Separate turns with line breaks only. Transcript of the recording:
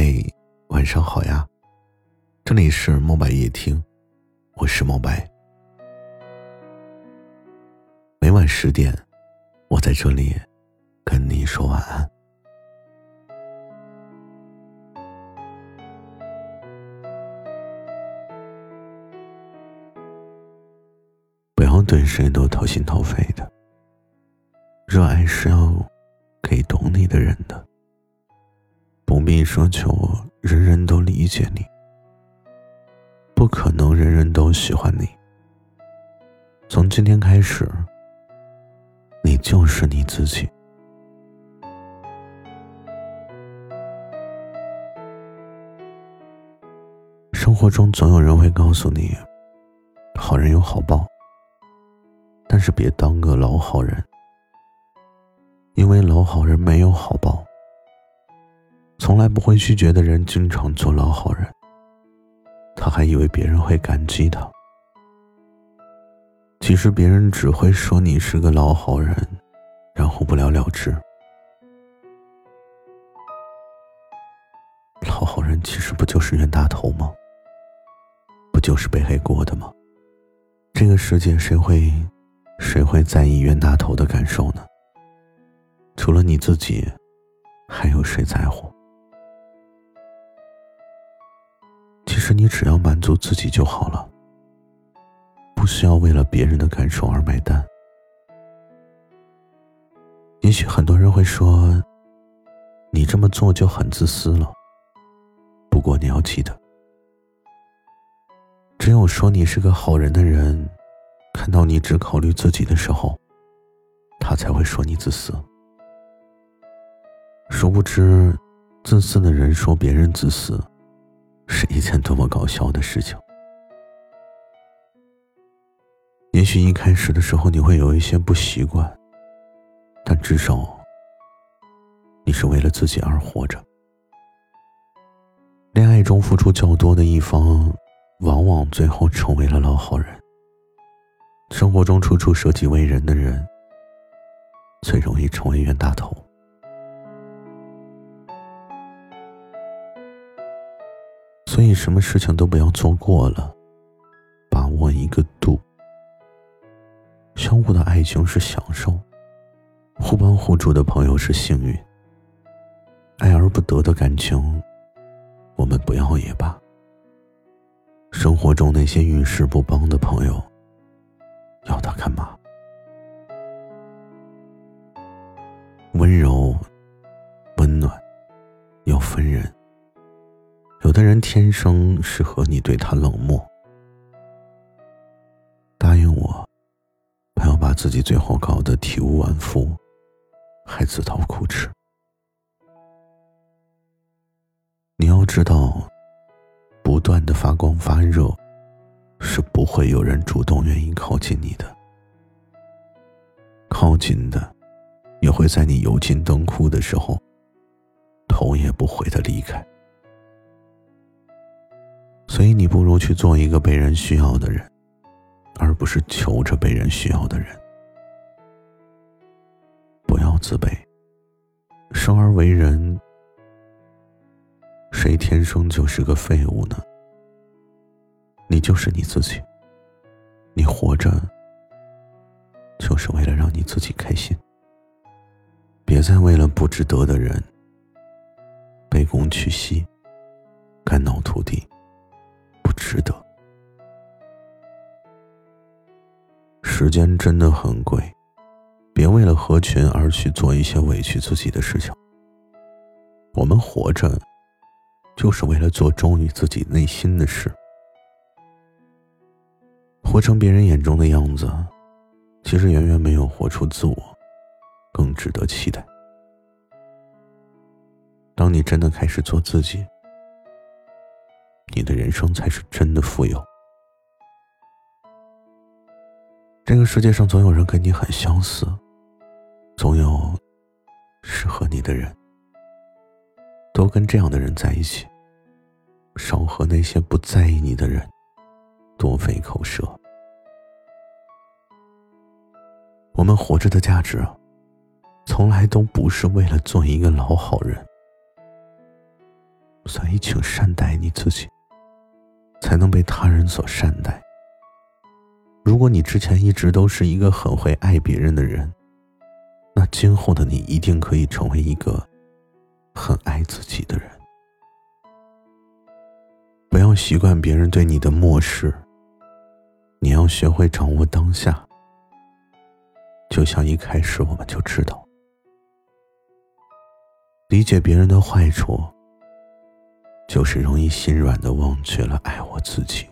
嗨，晚上好呀！这里是墨白夜听，我是墨白。每晚十点，我在这里跟你说晚安。不要对谁都掏心掏肺的，热爱是要给懂你的人的。不必奢求人人都理解你，不可能人人都喜欢你。从今天开始，你就是你自己。生活中总有人会告诉你，好人有好报，但是别当个老好人，因为老好人没有好报。从来不会拒绝的人，经常做老好人。他还以为别人会感激他，其实别人只会说你是个老好人，然后不了了之。老好人其实不就是冤大头吗？不就是背黑锅的吗？这个世界谁会，谁会在意冤大头的感受呢？除了你自己，还有谁在乎？是你只要满足自己就好了，不需要为了别人的感受而买单。也许很多人会说，你这么做就很自私了。不过你要记得，只有说你是个好人的人，看到你只考虑自己的时候，他才会说你自私。殊不知，自私的人说别人自私。是一件多么搞笑的事情。也许一开始的时候你会有一些不习惯，但至少你是为了自己而活着。恋爱中付出较多的一方，往往最后成为了老好人。生活中处处舍己为人的人，最容易成为冤大头。所以，什么事情都不要做过了，把握一个度。相互的爱情是享受，互帮互助的朋友是幸运。爱而不得的感情，我们不要也罢。生活中那些遇事不帮的朋友，要他干嘛？温柔、温暖，要分人。有的人天生适合你对他冷漠，答应我，不要把自己最后搞得体无完肤，还自讨苦吃。你要知道，不断的发光发热，是不会有人主动愿意靠近你的。靠近的，也会在你油尽灯枯的时候，头也不回的离开。所以，你不如去做一个被人需要的人，而不是求着被人需要的人。不要自卑。生而为人，谁天生就是个废物呢？你就是你自己。你活着，就是为了让你自己开心。别再为了不值得的人，卑躬屈膝，肝脑涂地。值得。时间真的很贵，别为了合群而去做一些委屈自己的事情。我们活着，就是为了做忠于自己内心的事。活成别人眼中的样子，其实远远没有活出自我更值得期待。当你真的开始做自己。你的人生才是真的富有。这个世界上总有人跟你很相似，总有适合你的人。多跟这样的人在一起，少和那些不在意你的人多费口舌。我们活着的价值，从来都不是为了做一个老好人。所以，请善待你自己，才能被他人所善待。如果你之前一直都是一个很会爱别人的人，那今后的你一定可以成为一个很爱自己的人。不要习惯别人对你的漠视，你要学会掌握当下。就像一开始我们就知道，理解别人的坏处。就是容易心软的忘却了爱我自己。